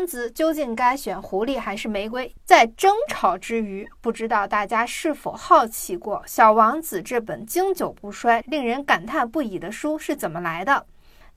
王子究竟该选狐狸还是玫瑰？在争吵之余，不知道大家是否好奇过，《小王子》这本经久不衰、令人感叹不已的书是怎么来的？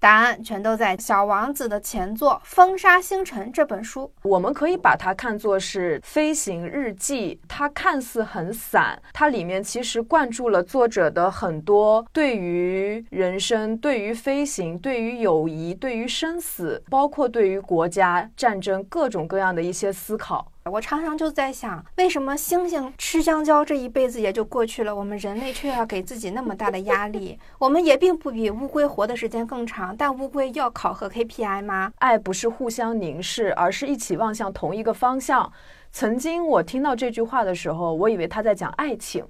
答案全都在《小王子》的前作《风沙星辰》这本书。我们可以把它看作是飞行日记，它看似很散，它里面其实灌注了作者的很多对于人生、对于飞行、对于友谊、对于生死，包括对于国家战争各种各样的一些思考。我常常就在想，为什么猩猩吃香蕉这一辈子也就过去了，我们人类却要给自己那么大的压力？我们也并不比乌龟活的时间更长，但乌龟要考核 KPI 吗？爱不是互相凝视，而是一起望向同一个方向。曾经我听到这句话的时候，我以为他在讲爱情。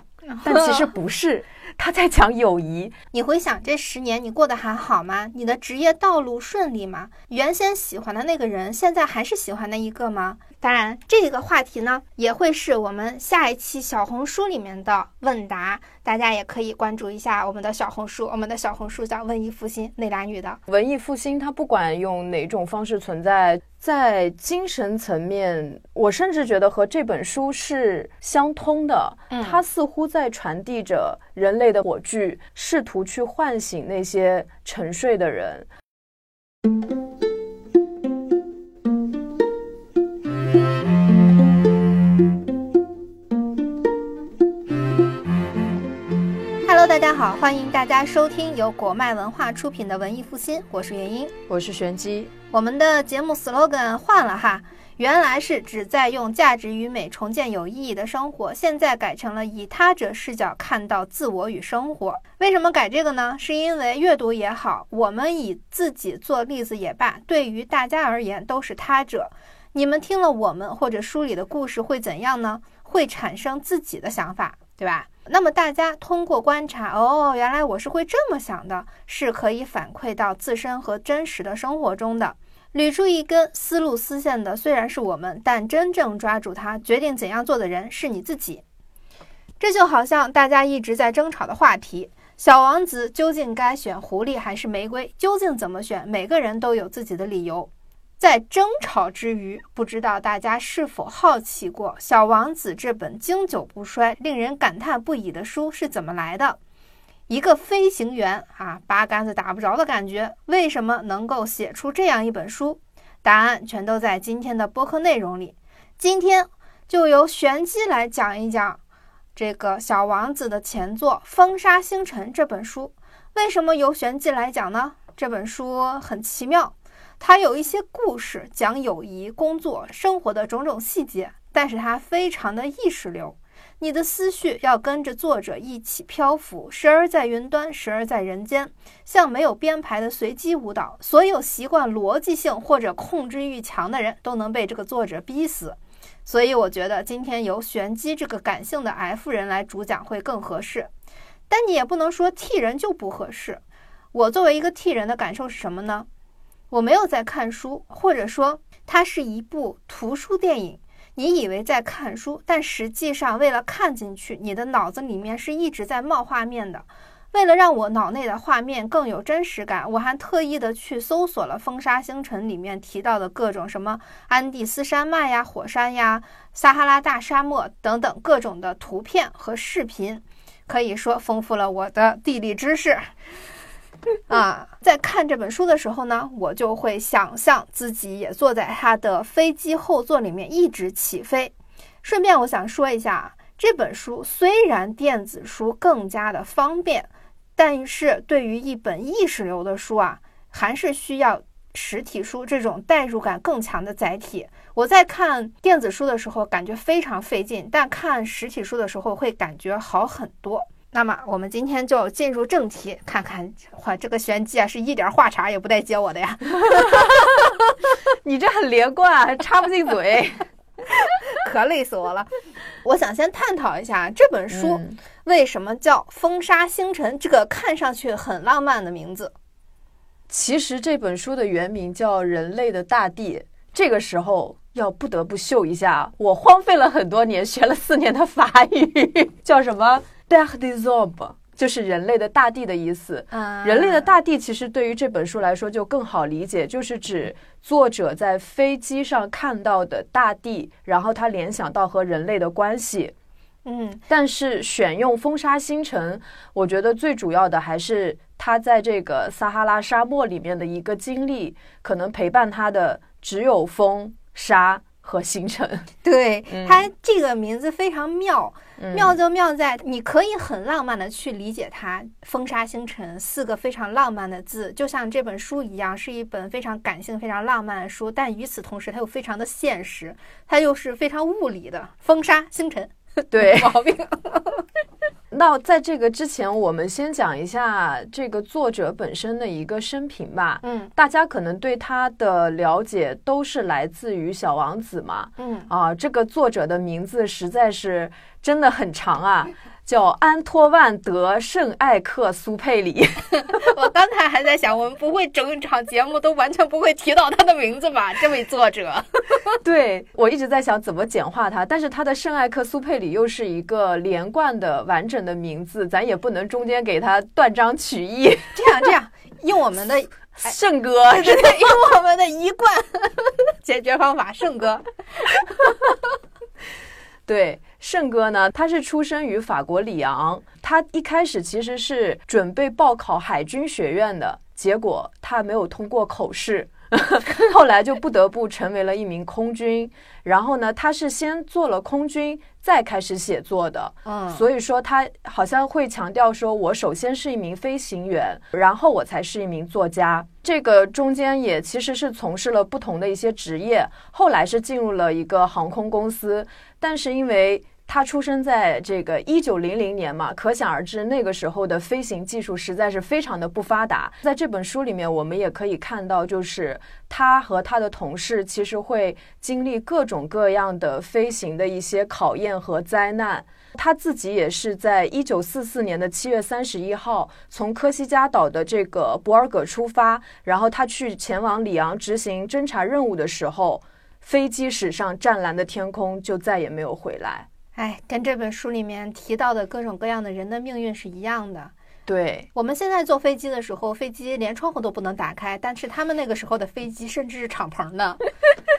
但其实不是，他在讲友谊。你回想这十年，你过得还好吗？你的职业道路顺利吗？原先喜欢的那个人，现在还是喜欢那一个吗？当然，这个话题呢，也会是我们下一期小红书里面的问答，大家也可以关注一下我们的小红书。我们的小红书叫“文艺复兴”，内男女的文艺复兴，它不管用哪种方式存在，在精神层面，我甚至觉得和这本书是相通的。它似乎在传递着人类的火炬，试图去唤醒那些沉睡的人。好，欢迎大家收听由果麦文化出品的文艺复兴，我是元英，我是玄机。我们的节目 slogan 换了哈，原来是旨在用价值与美重建有意义的生活，现在改成了以他者视角看到自我与生活。为什么改这个呢？是因为阅读也好，我们以自己做例子也罢，对于大家而言都是他者。你们听了我们或者书里的故事会怎样呢？会产生自己的想法，对吧？那么大家通过观察，哦，原来我是会这么想的，是可以反馈到自身和真实的生活中的，捋出一根思路丝线的，虽然是我们，但真正抓住它，决定怎样做的人是你自己。这就好像大家一直在争吵的话题：小王子究竟该选狐狸还是玫瑰？究竟怎么选？每个人都有自己的理由。在争吵之余，不知道大家是否好奇过，《小王子》这本经久不衰、令人感叹不已的书是怎么来的？一个飞行员啊，八竿子打不着的感觉，为什么能够写出这样一本书？答案全都在今天的播客内容里。今天就由玄机来讲一讲这个《小王子》的前作《风沙星辰》这本书。为什么由玄机来讲呢？这本书很奇妙。它有一些故事，讲友谊、工作、生活的种种细节，但是它非常的意识流。你的思绪要跟着作者一起漂浮，时而在云端，时而在人间，像没有编排的随机舞蹈。所有习惯逻辑性或者控制欲强的人都能被这个作者逼死。所以我觉得今天由玄机这个感性的 F 人来主讲会更合适。但你也不能说 T 人就不合适。我作为一个 T 人的感受是什么呢？我没有在看书，或者说它是一部图书电影。你以为在看书，但实际上为了看进去，你的脑子里面是一直在冒画面的。为了让我脑内的画面更有真实感，我还特意的去搜索了《风沙星辰》里面提到的各种什么安第斯山脉呀、火山呀、撒哈拉大沙漠等等各种的图片和视频，可以说丰富了我的地理知识。啊，在看这本书的时候呢，我就会想象自己也坐在他的飞机后座里面一直起飞。顺便我想说一下，这本书虽然电子书更加的方便，但是对于一本意识流的书啊，还是需要实体书这种代入感更强的载体。我在看电子书的时候感觉非常费劲，但看实体书的时候会感觉好很多。那么我们今天就进入正题，看看哇，这个玄机啊，是一点话茬也不带接我的呀！你这很连贯，还插不进嘴，可累死我了。我想先探讨一下这本书为什么叫《风沙星辰》这个看上去很浪漫的名字。其实这本书的原名叫《人类的大地》。这个时候要不得不秀一下，我荒废了很多年，学了四年的法语，叫什么？Terre des hommes，就是人类的大地的意思。嗯，人类的大地其实对于这本书来说就更好理解，就是指作者在飞机上看到的大地，然后他联想到和人类的关系。嗯但是选用风沙星辰，我觉得最主要的还是他在这个撒哈拉沙漠里面的一个经历，可能陪伴他的只有风沙和星辰。对，嗯它这个名字非常妙，嗯妙就妙在你可以很浪漫的去理解它，风沙星辰四个非常浪漫的字，就像这本书一样，是一本非常感性、非常浪漫的书，但与此同时，它又非常的现实，它又是非常物理的风沙星辰，对，毛病。那在这个之前，我们先讲一下这个作者本身的一个生平吧。嗯。大家可能对他的了解都是来自于《小王子》嘛，嗯，啊，这个作者的名字实在是真的很长啊，叫安托万·德·圣艾克苏佩里。我刚才还在想，我们不会整场节目都完全不会提到他的名字吧？这位作者，对我一直在想怎么简化他，但是他的圣艾克苏佩里又是一个连贯的完整的名字，咱也不能中间给他断章取义。这样这样，用我们的 圣哥，对对对，用我们的一贯解决方法，圣哥。对，圣哥呢，他是出生于法国里昂，他一开始其实是准备报考海军学院的，结果他没有通过口试，后来就不得不成为了一名空军。然后呢，他是先做了空军，再开始写作的。嗯，所以说，他好像会强调说，我首先是一名飞行员，然后我才是一名作家。这个中间也其实是从事了不同的一些职业，后来是进入了一个航空公司，但是因为他出生在这个一九零零年嘛，可想而知那个时候的飞行技术实在是非常的不发达。在这本书里面，我们也可以看到，就是他和他的同事其实会经历各种各样的飞行的一些考验和灾难。他自己也是在一九四四年的七月三十一号从科西嘉岛的这个博尔格出发，然后他去前往里昂执行侦察任务的时候，飞机驶上湛蓝的天空，就再也没有回来。哎，跟这本书里面提到的各种各样的人的命运是一样的。对，我们现在坐飞机的时候，飞机连窗户都不能打开，但是他们那个时候的飞机甚至是敞篷的。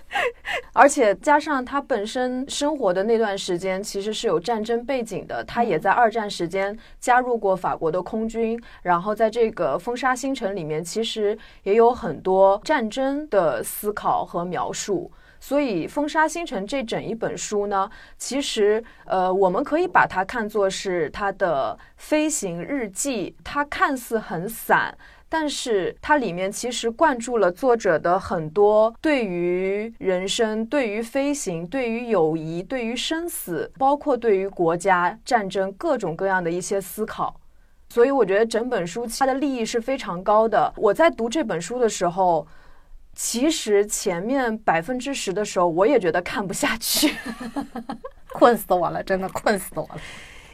而且加上他本身生活的那段时间其实是有战争背景的，他也在二战时间加入过法国的空军，然后在这个风沙星辰里面，其实也有很多战争的思考和描述。所以，《风沙星辰》这整一本书呢，其实呃，我们可以把它看作是他的飞行日记。它看似很散，但是它里面其实灌注了作者的很多对于人生、对于飞行、对于友谊、对于生死，包括对于国家、战争各种各样的一些思考。所以，我觉得整本书它的利益是非常高的。我在读这本书的时候。其实前面百分之十的时候，我也觉得看不下去，困死我了，真的困死我了。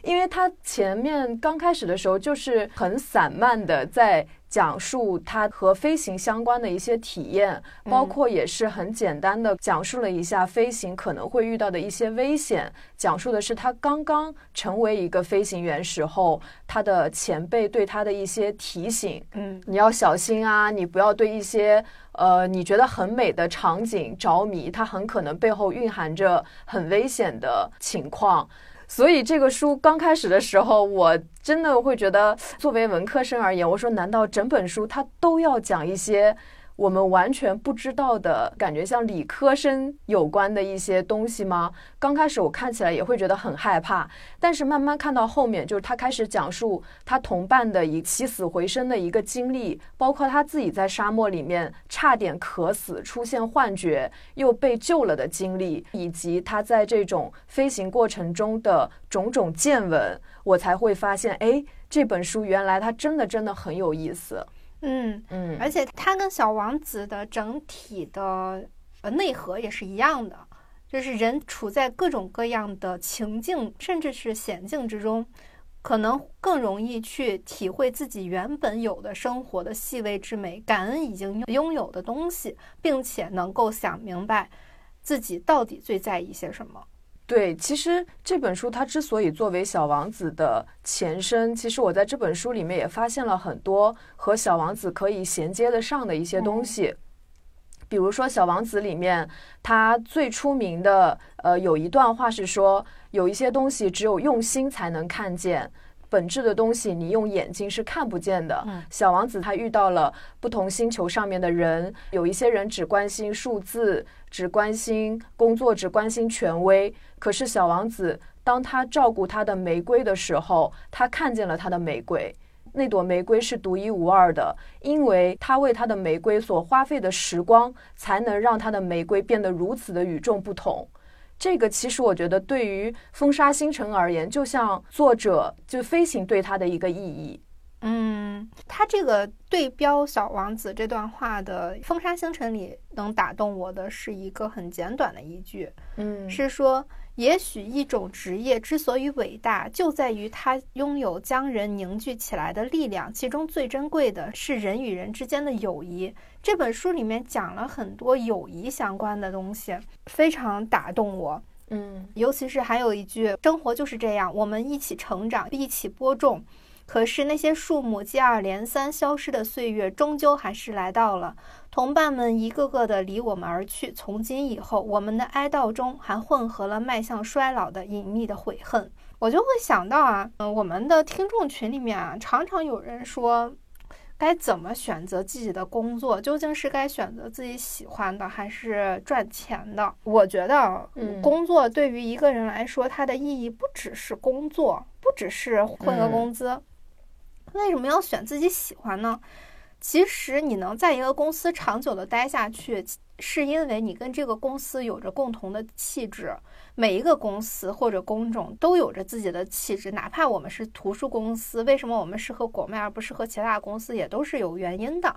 因为他前面刚开始的时候就是很散漫的在讲述他和飞行相关的一些体验，包括也是很简单的讲述了一下飞行可能会遇到的一些危险，讲述的是他刚刚成为一个飞行员时候，他的前辈对他的一些提醒，嗯。你要小心啊，你不要对一些呃你觉得很美的场景着迷，它很可能背后蕴含着很危险的情况。所以这个书刚开始的时候，我真的会觉得，作为文科生而言，我说难道整本书它都要讲一些我们完全不知道的感觉，像理科生有关的一些东西吗？刚开始我看起来也会觉得很害怕，但是慢慢看到后面，就是他开始讲述他同伴的一起死回生的一个经历，包括他自己在沙漠里面差点渴死、出现幻觉又被救了的经历，以及他在这种飞行过程中的种种见闻，我才会发现，哎，这本书原来它真的真的很有意思。嗯，嗯，而且它跟《小王子》的整体的呃内核也是一样的，就是人处在各种各样的情境，甚至是险境之中，可能更容易去体会自己原本有的生活的细微之美，感恩已经拥有的东西，并且能够想明白自己到底最在意些什么。对，其实这本书它之所以作为《小王子》的前身，其实我在这本书里面也发现了很多和《小王子》可以衔接得上的一些东西。比如说，《小王子》里面他最出名的，呃，有一段话是说，有一些东西只有用心才能看见。本质的东西，你用眼睛是看不见的。小王子他遇到了不同星球上面的人，有一些人只关心数字，只关心工作，只关心权威。可是小王子当他照顾他的玫瑰的时候，他看见了他的玫瑰，那朵玫瑰是独一无二的，因为他为他的玫瑰所花费的时光，才能让他的玫瑰变得如此的与众不同。这个其实我觉得，对于风沙星辰而言，就像作者就飞行对他的一个意义。嗯，他这个对标小王子这段话的《风沙星辰》里，能打动我的是一个很简短的一句，嗯，是说。也许一种职业之所以伟大，就在于它拥有将人凝聚起来的力量。其中最珍贵的是人与人之间的友谊。这本书里面讲了很多友谊相关的东西，非常打动我。嗯，尤其是还有一句：“生活就是这样，我们一起成长，一起播种。可是那些树木接二连三消失的岁月，终究还是来到了。”同伴们一个个的离我们而去，从今以后，我们的哀悼中还混合了迈向衰老的隐秘的悔恨。我就会想到啊，嗯，我们的听众群里面啊，常常有人说，该怎么选择自己的工作？究竟是该选择自己喜欢的，还是赚钱的？我觉得，嗯工作对于一个人来说，它的意义不只是工作，不只是混个工资。为什么要选自己喜欢呢？其实你能在一个公司长久的待下去，是因为你跟这个公司有着共同的气质。每一个公司或者工种都有着自己的气质，哪怕我们是图书公司，为什么我们适合国脉而不适合其他公司，也都是有原因的。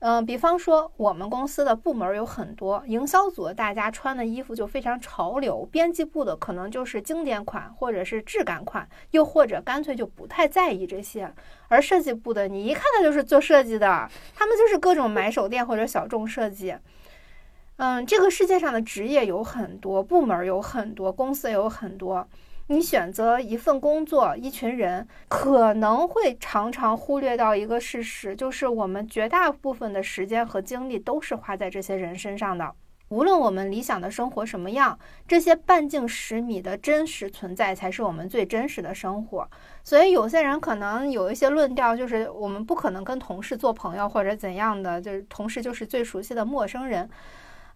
嗯，比方说我们公司的部门有很多，营销组的大家穿的衣服就非常潮流，编辑部的可能就是经典款或者是质感款，又或者干脆就不太在意这些。而设计部的，你一看他就是做设计的，他们就是各种买手店或者小众设计。嗯，这个世界上的职业有很多，部门有很多，公司也有很多。你选择一份工作，一群人可能会常常忽略到一个事实，就是我们绝大部分的时间和精力都是花在这些人身上的。无论我们理想的生活什么样，这些半径十米的真实存在才是我们最真实的生活。所以，有些人可能有一些论调，就是我们不可能跟同事做朋友或者怎样的，就是同事就是最熟悉的陌生人。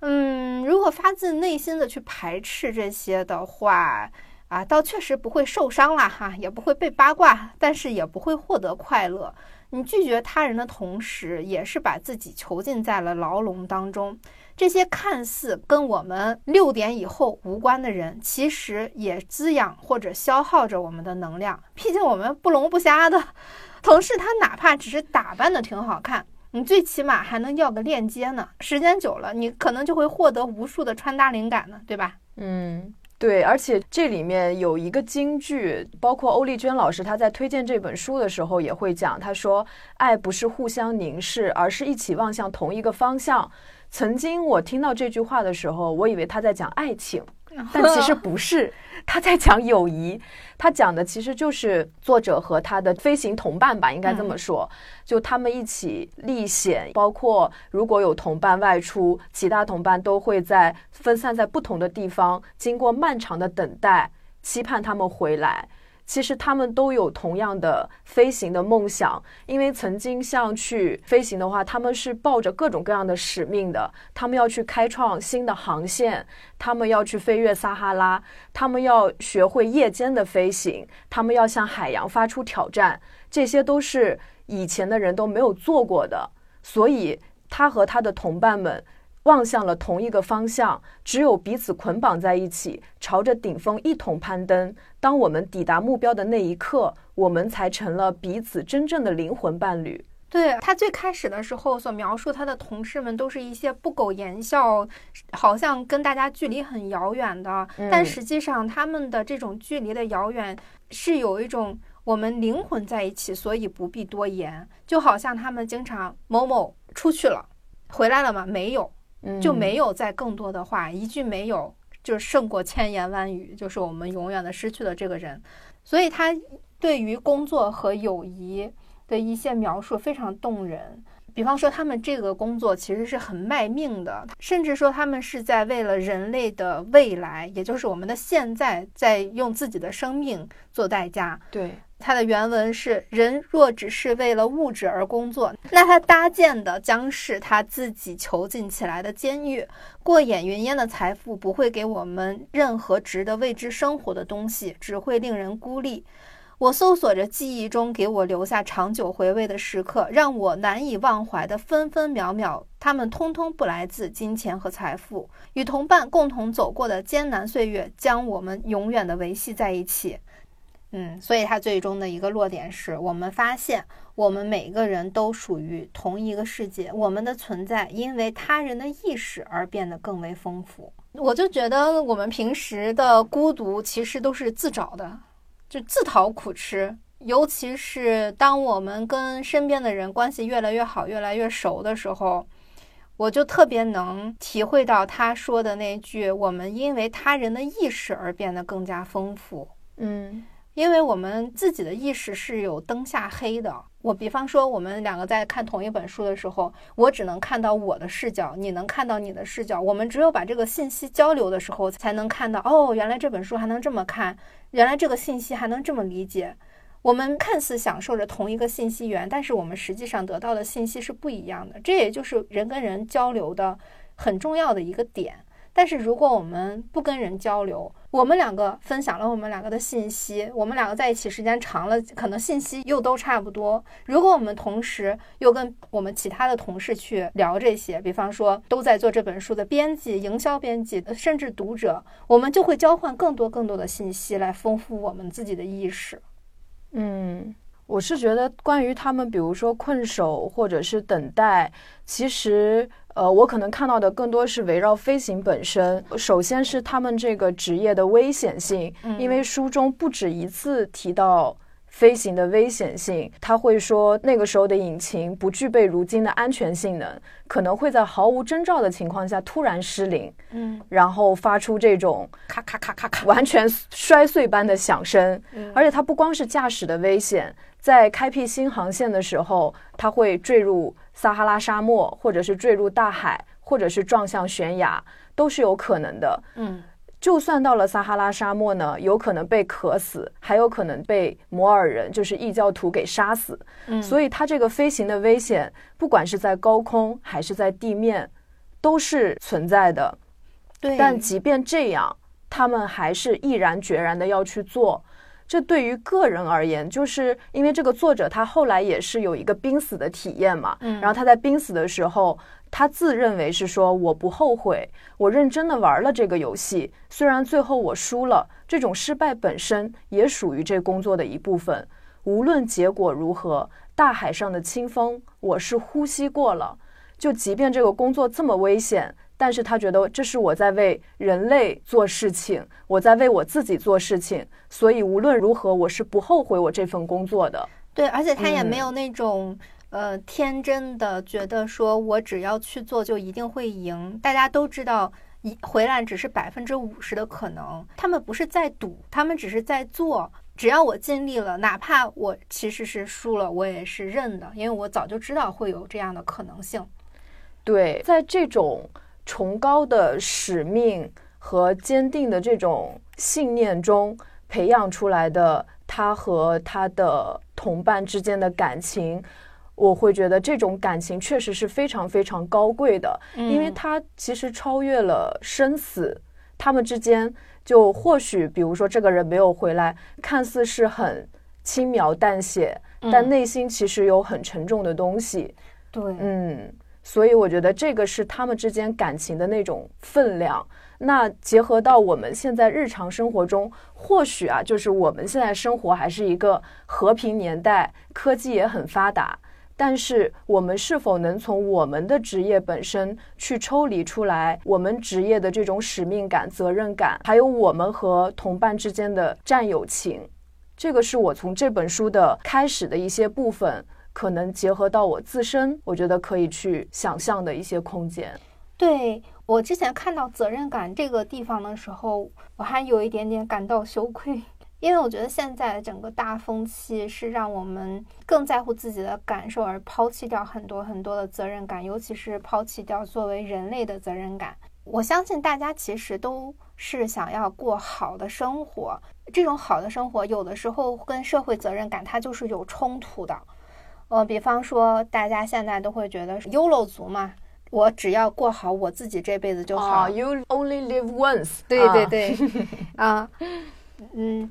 嗯，如果发自内心的去排斥这些的话。啊，倒确实不会受伤了哈，也不会被八卦，但是也不会获得快乐。你拒绝他人的同时，也是把自己囚禁在了牢笼当中。这些看似跟我们六点以后无关的人，其实也滋养或者消耗着我们的能量。毕竟我们不聋不瞎的同事，他哪怕只是打扮的挺好看，你最起码还能要个链接呢。时间久了，你可能就会获得无数的穿搭灵感呢，对吧？嗯。对，而且这里面有一个金句，包括欧丽娟老师她在推荐这本书的时候也会讲，她说：“爱不是互相凝视，而是一起望向同一个方向。”曾经我听到这句话的时候，我以为他在讲爱情。但其实不是，他在讲友谊。他讲的其实就是作者和他的飞行同伴吧，应该这么说。就他们一起历险，包括如果有同伴外出，其他同伴都会在分散在不同的地方，经过漫长的等待，期盼他们回来。其实他们都有同样的飞行的梦想，因为曾经像去飞行的话，他们是抱着各种各样的使命的。他们要去开创新的航线，他们要去飞越撒哈拉，他们要学会夜间的飞行，他们要向海洋发出挑战。这些都是以前的人都没有做过的，所以他和他的同伴们。望向了同一个方向，只有彼此捆绑在一起，朝着顶峰一同攀登。当我们抵达目标的那一刻，我们才成了彼此真正的灵魂伴侣。对他最开始的时候所描述他的同事们，都是一些不苟言笑，好像跟大家距离很遥远的。但实际上，他们的这种距离的遥远，是有一种我们灵魂在一起，所以不必多言。就好像他们经常某某出去了，回来了吗？没有。就没有再更多的话，一句没有，就胜过千言万语，就是我们永远的失去了这个人。所以他对于工作和友谊的一些描述非常动人。比方说，他们这个工作其实是很卖命的，甚至说他们是在为了人类的未来，也就是我们的现在，在用自己的生命做代价。对，它的原文是：人若只是为了物质而工作，那他搭建的将是他自己囚禁起来的监狱。过眼云烟的财富不会给我们任何值得为之生活的东西，只会令人孤立。我搜索着记忆中给我留下长久回味的时刻，让我难以忘怀的分分秒秒，他们通通不来自金钱和财富。与同伴共同走过的艰难岁月，将我们永远的维系在一起。嗯，所以它最终的一个落点是我们发现，我们每个人都属于同一个世界，我们的存在因为他人的意识而变得更为丰富。我就觉得我们平时的孤独其实都是自找的。就自讨苦吃，尤其是当我们跟身边的人关系越来越好、越来越熟的时候，我就特别能体会到他说的那句：“我们因为他人的意识而变得更加丰富。”嗯。因为我们自己的意识是有灯下黑的。我比方说，我们两个在看同一本书的时候，我只能看到我的视角，你能看到你的视角。我们只有把这个信息交流的时候，才能看到哦，原来这本书还能这么看，原来这个信息还能这么理解。我们看似享受着同一个信息源，但是我们实际上得到的信息是不一样的。这也就是人跟人交流的很重要的一个点。但是如果我们不跟人交流，我们两个分享了我们两个的信息，我们两个在一起时间长了，可能信息又都差不多。如果我们同时又跟我们其他的同事去聊这些，比方说都在做这本书的编辑、营销编辑，甚至读者，我们就会交换更多更多的信息来丰富我们自己的意识。嗯。我是觉得，关于他们，比如说困守或者是等待，其实，呃，我可能看到的更多是围绕飞行本身。首先是他们这个职业的危险性，因为书中不止一次提到。飞行的危险性，他会说那个时候的引擎不具备如今的安全性能，可能会在毫无征兆的情况下突然失灵，嗯，然后发出这种咔咔咔咔咔完全摔碎般的响声。而且它不光是驾驶的危险，在开辟新航线的时候，它会坠入撒哈拉沙漠，或者是坠入大海，或者是撞向悬崖，都是有可能的。嗯。就算到了撒哈拉沙漠呢，有可能被渴死，还有可能被摩尔人，就是异教徒给杀死。嗯，所以它这个飞行的危险，不管是在高空还是在地面，都是存在的。对，但即便这样，他们还是毅然决然的要去做。这对于个人而言，就是因为这个作者他后来也是有一个濒死的体验嘛。嗯，然后他在濒死的时候。他自认为是说我不后悔，我认真的玩了这个游戏，虽然最后我输了，这种失败本身也属于这工作的一部分。无论结果如何，大海上的清风我是呼吸过了。就即便这个工作这么危险，但是他觉得这是我在为人类做事情，我在为我自己做事情，所以无论如何，我是不后悔我这份工作的。对，而且他也没有那种。呃，天真的觉得说，我只要去做就一定会赢。大家都知道，一回来只是百分之五十的可能。他们不是在赌，他们只是在做。只要我尽力了，哪怕我其实是输了，我也是认的，因为我早就知道会有这样的可能性。对，在这种崇高的使命和坚定的这种信念中培养出来的，他和他的同伴之间的感情。我会觉得这种感情确实是非常非常高贵的，因为它其实超越了生死。他们之间就或许，比如说这个人没有回来，看似是很轻描淡写，但内心其实有很沉重的东西。对，嗯，所以我觉得这个是他们之间感情的那种分量。那结合到我们现在日常生活中，或许啊，就是我们现在生活还是一个和平年代，科技也很发达。但是，我们是否能从我们的职业本身去抽离出来，我们职业的这种使命感、责任感，还有我们和同伴之间的战友情，这个是我从这本书的开始的一些部分，可能结合到我自身，我觉得可以去想象的一些空间。对我之前看到责任感这个地方的时候，我还有一点点感到羞愧，因为我觉得现在整个大风气是让我们更在乎自己的感受，而抛弃掉很多很多的责任感，尤其是抛弃掉作为人类的责任感。我相信大家其实都是想要过好的生活，这种好的生活有的时候跟社会责任感它就是有冲突的。呃，比方说大家现在都会觉得是 YOLO 族嘛。我只要过好我自己这辈子就好。You only live once。对对对，啊，嗯，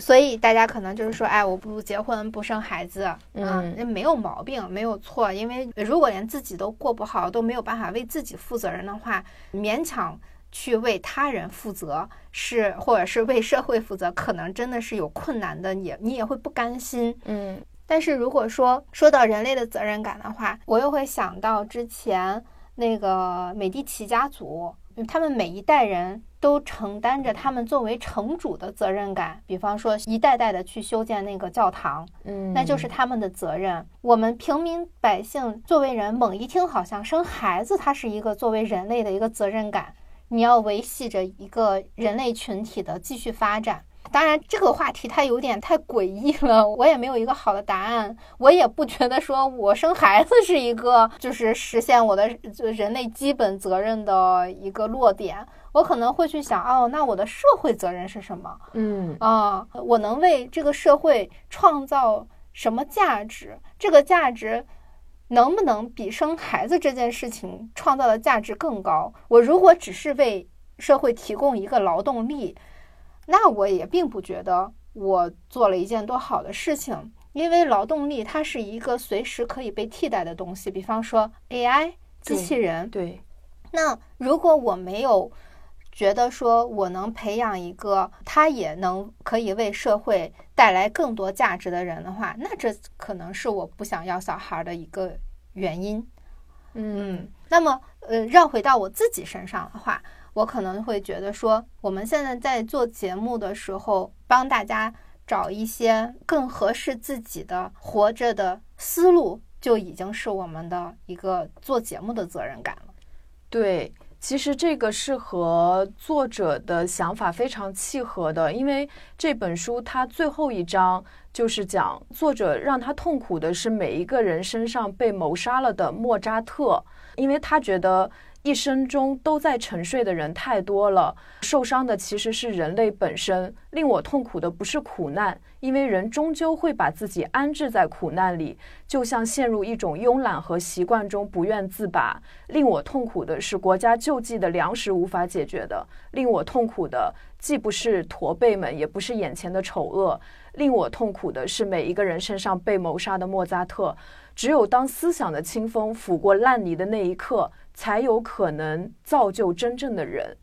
所以大家可能就是说，哎，我不结婚不生孩子，嗯，那没有毛病，没有错。因为如果连自己都过不好，都没有办法为自己负责任的话，勉强去为他人负责，是或者是为社会负责，可能真的是有困难的，也你也会不甘心，嗯。但是如果说说到人类的责任感的话，我又会想到之前。那个美第奇家族，他们每一代人都承担着他们作为城主的责任感。比方说，一代代的去修建那个教堂，嗯，那就是他们的责任。我们平民百姓作为人，猛一听好像生孩子，它是一个作为人类的一个责任感，你要维系着一个人类群体的继续发展。当然，这个话题它有点太诡异了，我也没有一个好的答案。我也不觉得说我生孩子是一个 就是实现我的就人类基本责任的一个落点。我可能会去想，哦，那我的社会责任是什么？嗯啊，我能为这个社会创造什么价值？这个价值能不能比生孩子这件事情创造的价值更高？我如果只是为社会提供一个劳动力。那我也并不觉得我做了一件多好的事情，因为劳动力它是一个随时可以被替代的东西。比方说 AI 机器人，对。那如果我没有觉得说我能培养一个他也能可以为社会带来更多价值的人的话，那这可能是我不想要小孩的一个原因。嗯，那么呃，绕回到我自己身上的话。我可能会觉得说，我们现在在做节目的时候，帮大家找一些更合适自己的活着的思路，就已经是我们的一个做节目的责任感了。对，其实这个是和作者的想法非常契合的，因为这本书它最后一章就是讲作者让他痛苦的是每一个人身上被谋杀了的莫扎特，因为他觉得。一生中都在沉睡的人太多了，受伤的其实是人类本身。令我痛苦的不是苦难，因为人终究会把自己安置在苦难里，就像陷入一种慵懒和习惯中不愿自拔。令我痛苦的是国家救济的粮食无法解决的。令我痛苦的既不是驼背们，也不是眼前的丑恶。令我痛苦的是每一个人身上被谋杀的莫扎特。只有当思想的清风拂过烂泥的那一刻。才有可能造就真正的人，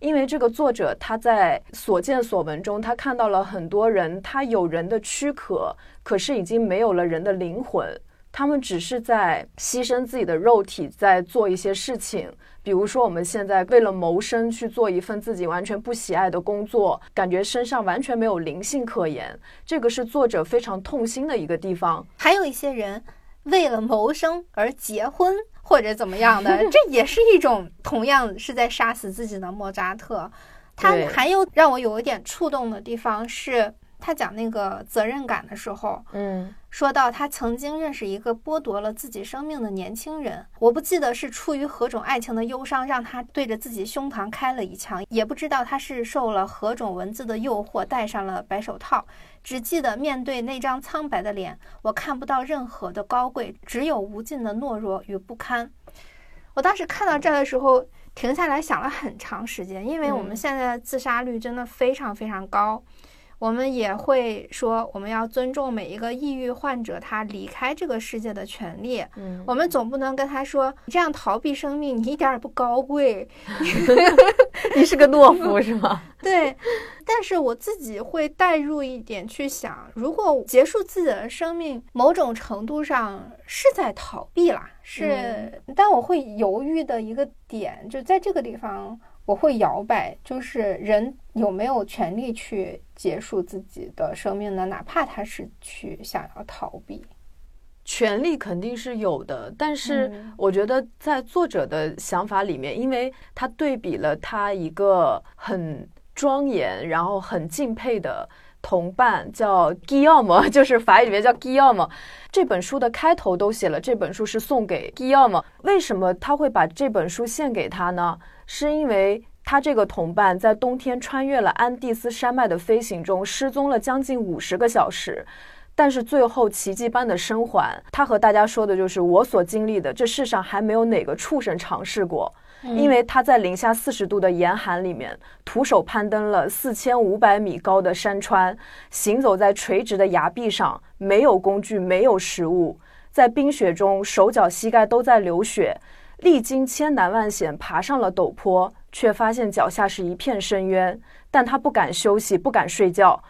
因为这个作者他在所见所闻中，他看到了很多人，他有人的躯壳，可是已经没有了人的灵魂。他们只是在牺牲自己的肉体，在做一些事情。比如说，我们现在为了谋生去做一份自己完全不喜爱的工作，感觉身上完全没有灵性可言。这个是作者非常痛心的一个地方。还有一些人为了谋生而结婚。或者怎么样的，这也是一种同样是在杀死自己的莫扎特。他还有让我有一点触动的地方是。他讲那个责任感的时候，嗯，说到他曾经认识一个剥夺了自己生命的年轻人，我不记得是出于何种爱情的忧伤让他对着自己胸膛开了一枪，也不知道他是受了何种文字的诱惑戴上了白手套，只记得面对那张苍白的脸，我看不到任何的高贵，只有无尽的懦弱与不堪。我当时看到这儿的时候，停下来想了很长时间，因为我们现在的自杀率真的非常非常高。我们也会说，我们要尊重每一个抑郁患者他离开这个世界的权利。嗯，我们总不能跟他说，你这样逃避生命，你一点也不高贵 你是个懦夫是吗？对。但是我自己会带入一点去想，如果结束自己的生命，某种程度上是在逃避啦，是。但我会犹豫的一个点，就在这个地方。我会摇摆，就是人有没有权利去结束自己的生命呢？哪怕他是去想要逃避。权利肯定是有的，但是嗯我觉得在作者的想法里面，因为他对比了他一个很庄严，然后很敬佩的同伴叫 Guillaume，就是法语里面叫 Guillaume。这本书的开头都写了，这本书是送给 Guillaume。为什么他会把这本书献给他呢？是因为他这个同伴在冬天穿越了安第斯山脉的飞行中失踪了将近五十个小时。但是最后奇迹般的生还，他和大家说的就是我所经历的，这世上还没有哪个畜生尝试过。因为他在零下四十度的严寒里面，徒手攀登了四千五百米高的山川，行走在垂直的崖壁上，没有工具，没有食物，在冰雪中手脚膝盖都在流血，历经千难万险爬上了陡坡，却发现脚下是一片深渊。但他不敢休息，不敢睡觉，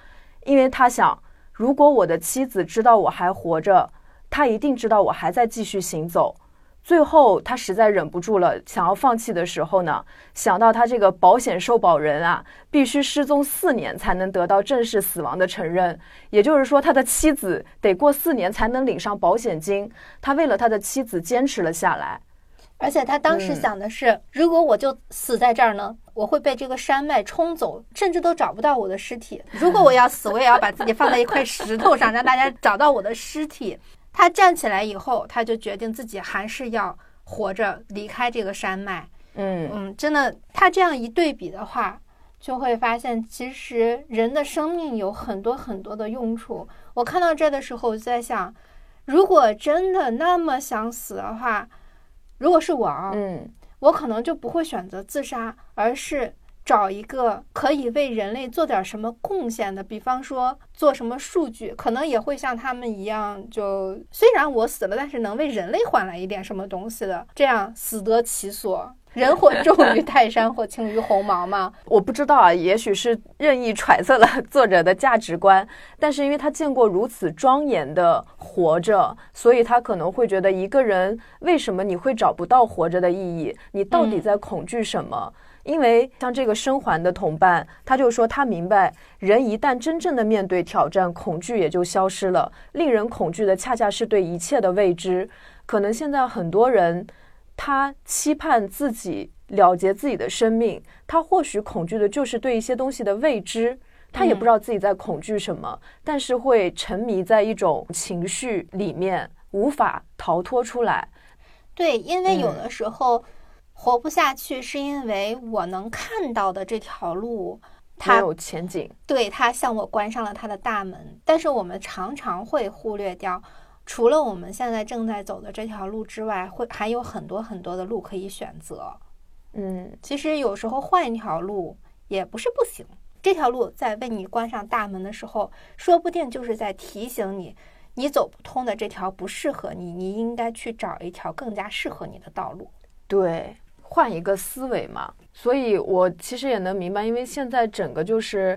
因为他想，如果我的妻子知道我还活着，他一定知道我还在继续行走。最后，他实在忍不住了，想要放弃的时候呢，想到他这个保险受保人啊，必须失踪四年才能得到正式死亡的承认，也就是说，他的妻子得过四年才能领上保险金。他为了他的妻子坚持了下来。而且他当时嗯想的是，如果我就死在这儿呢，我会被这个山脉冲走，甚至都找不到我的尸体。如果我要死，我也要把自己放在一块石头上，让大家找到我的尸体。他站起来以后，他就决定自己还是要活着离开这个山脉。嗯嗯，真的，他这样一对比的话，就会发现其实人的生命有很多很多的用处。我看到这的时候，我就在想，如果真的那么想死的话，如果是我啊，嗯我可能就不会选择自杀，而是找一个可以为人类做点什么贡献的，比方说做什么数据，可能也会像他们一样，就虽然我死了，但是能为人类换来一点什么东西的，这样死得其所。人或重于泰山，或轻于鸿毛嘛。我不知道啊，也许是任意揣测了 作者的价值观，但是因为他见过如此庄严的活着，所以他可能会觉得一个人为什么你会找不到活着的意义？你到底在恐惧什么？因为像这个生还的同伴，他就说他明白，人一旦真正的面对挑战，恐惧也就消失了。令人恐惧的恰恰是对一切的未知。可能现在很多人。他期盼自己了结自己的生命，他或许恐惧的就是对一些东西的未知，他也不知道自己在恐惧什么，但是会沉迷在一种情绪里面，无法逃脱出来。对，因为有嗯的时候活不下去，是因为我能看到的这条路，没它有前景。对它向我关上了它的大门，但是我们常常会忽略掉，除了我们现在正在走的这条路之外，会还有很多很多的路可以选择。嗯其实有时候换一条路也不是不行。这条路在为你关上大门的时候，说不定就是在提醒你，你走不通的这条不适合你，你应该去找一条更加适合你的道路。对，换一个思维嘛。所以我其实也能明白，因为现在整个就是，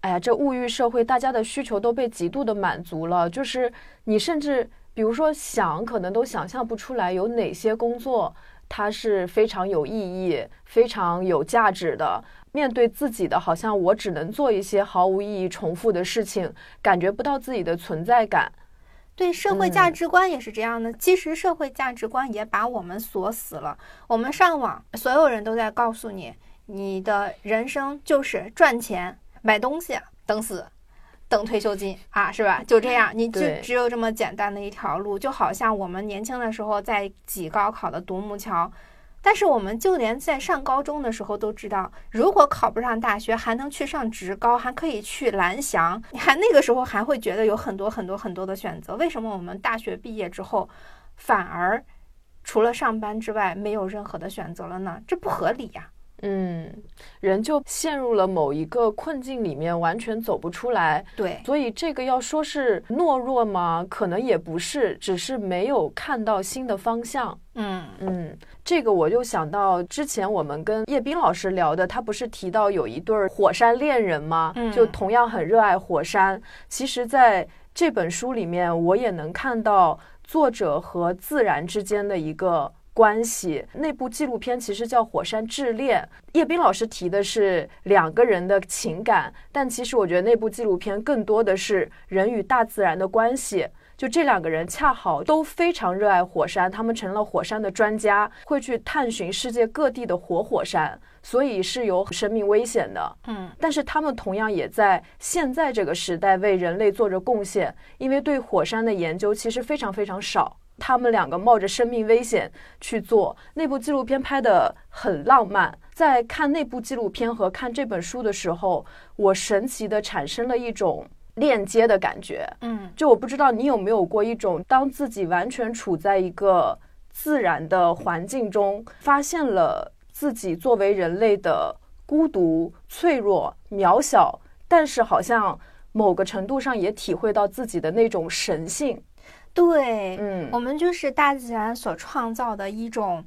哎呀，这物欲社会，大家的需求都被极度的满足了。就是你甚至比如说想，可能都想象不出来有哪些工作它是非常有意义、非常有价值的。面对自己的，好像我只能做一些毫无意义、重复的事情，感觉不到自己的存在感。对社会价值观也是这样的，其实社会价值观也把我们锁死了。我们上网，所有人都在告诉你，你的人生就是赚钱、买东西、等死、等退休金啊，是吧？就这样，你就只有这么简单的一条路，就好像我们年轻的时候在挤高考的独木桥。但是我们就连在上高中的时候都知道，如果考不上大学，还能去上职高，还可以去蓝翔。你还那个时候还会觉得有很多很多很多的选择。为什么我们大学毕业之后，反而除了上班之外没有任何的选择了呢？这不合理呀、嗯，人就陷入了某一个困境里面，完全走不出来。对，所以这个要说是懦弱吗？可能也不是，只是没有看到新的方向。嗯嗯，这个我就想到之前我们跟叶斌老师聊的，他不是提到有一对儿火山恋人吗？嗯就同样很热爱火山。其实，在这本书里面，我也能看到作者和自然之间的一个。关系那部纪录片其实叫《火山炽恋》，叶斌老师提的是两个人的情感，但其实我觉得那部纪录片更多的是人与大自然的关系。就这两个人恰好都非常热爱火山，他们成了火山的专家，会去探寻世界各地的活火山，所以是有生命危险的。嗯，但是他们同样也在现在这个时代为人类做着贡献，因为对火山的研究其实非常非常少。他们两个冒着生命危险去做那部纪录片，拍的很浪漫。在看那部纪录片和看这本书的时候，我神奇的产生了一种链接的感觉。嗯，就我不知道你有没有过一种，当自己完全处在一个自然的环境中，发现了自己作为人类的孤独、脆弱、渺小，但是好像某个程度上也体会到自己的那种神性。对，嗯我们就是大自然所创造的一种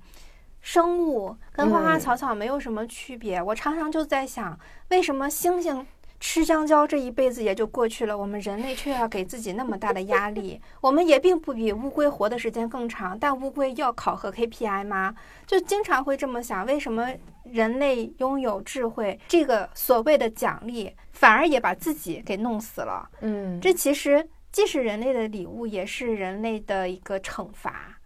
生物，跟花花嗯草草没有什么区别。我常常就在想，为什么猩猩吃香蕉这一辈子也就过去了，我们人类却要给自己那么大的压力？我们也并不比乌龟活的时间更长，但乌龟要考核 KPI 吗？就经常会这么想，为什么人类拥有智慧这个所谓的奖励，反而也把自己给弄死了？嗯，这其实既是人类的礼物，也是人类的一个惩罚。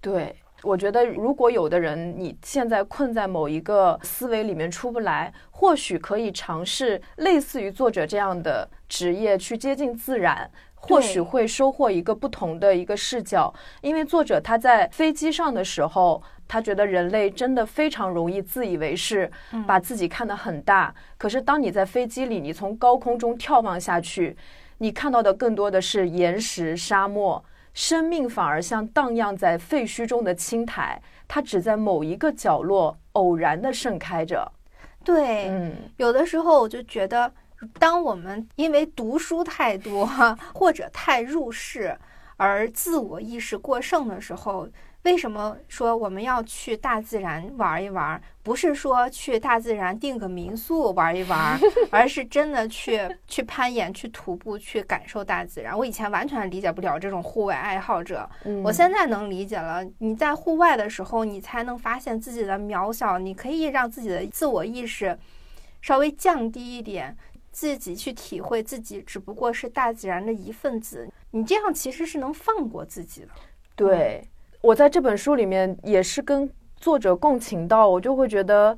对，我觉得如果有的人你现在困在某一个思维里面出不来，或许可以尝试类似于作者这样的职业去接近自然。或许会收获一个不同的一个视角，因为作者他在飞机上的时候，他觉得人类真的非常容易自以为是，把自己看得很大。可是当你在飞机里，你从高空中眺望下去，你看到的更多的是岩石、沙漠。生命反而像荡漾在废墟中的青苔，它只在某一个角落偶然的盛开着。对，嗯有的时候我就觉得，当我们因为读书太多或者太入世而自我意识过剩的时候，为什么说我们要去大自然玩一玩？不是说去大自然订个民宿玩一玩，而是真的去去攀岩、去徒步、去感受大自然。我以前完全理解不了这种户外爱好者，嗯我现在能理解了。你在户外的时候，你才能发现自己的渺小，你可以让自己的自我意识稍微降低一点，自己去体会自己只不过是大自然的一份子。你这样其实是能放过自己的。对，我在这本书里面也是跟作者共情到，我就会觉得，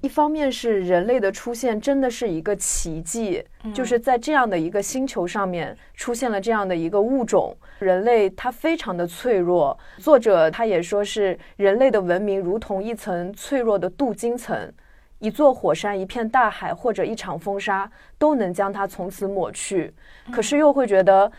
一方面是人类的出现真的是一个奇迹，就是在这样的一个星球上面出现了这样的一个物种，人类它非常的脆弱。作者他也说是人类的文明如同一层脆弱的镀金层。一座火山、一片大海或者一场风沙都能将它从此抹去，可是又会觉得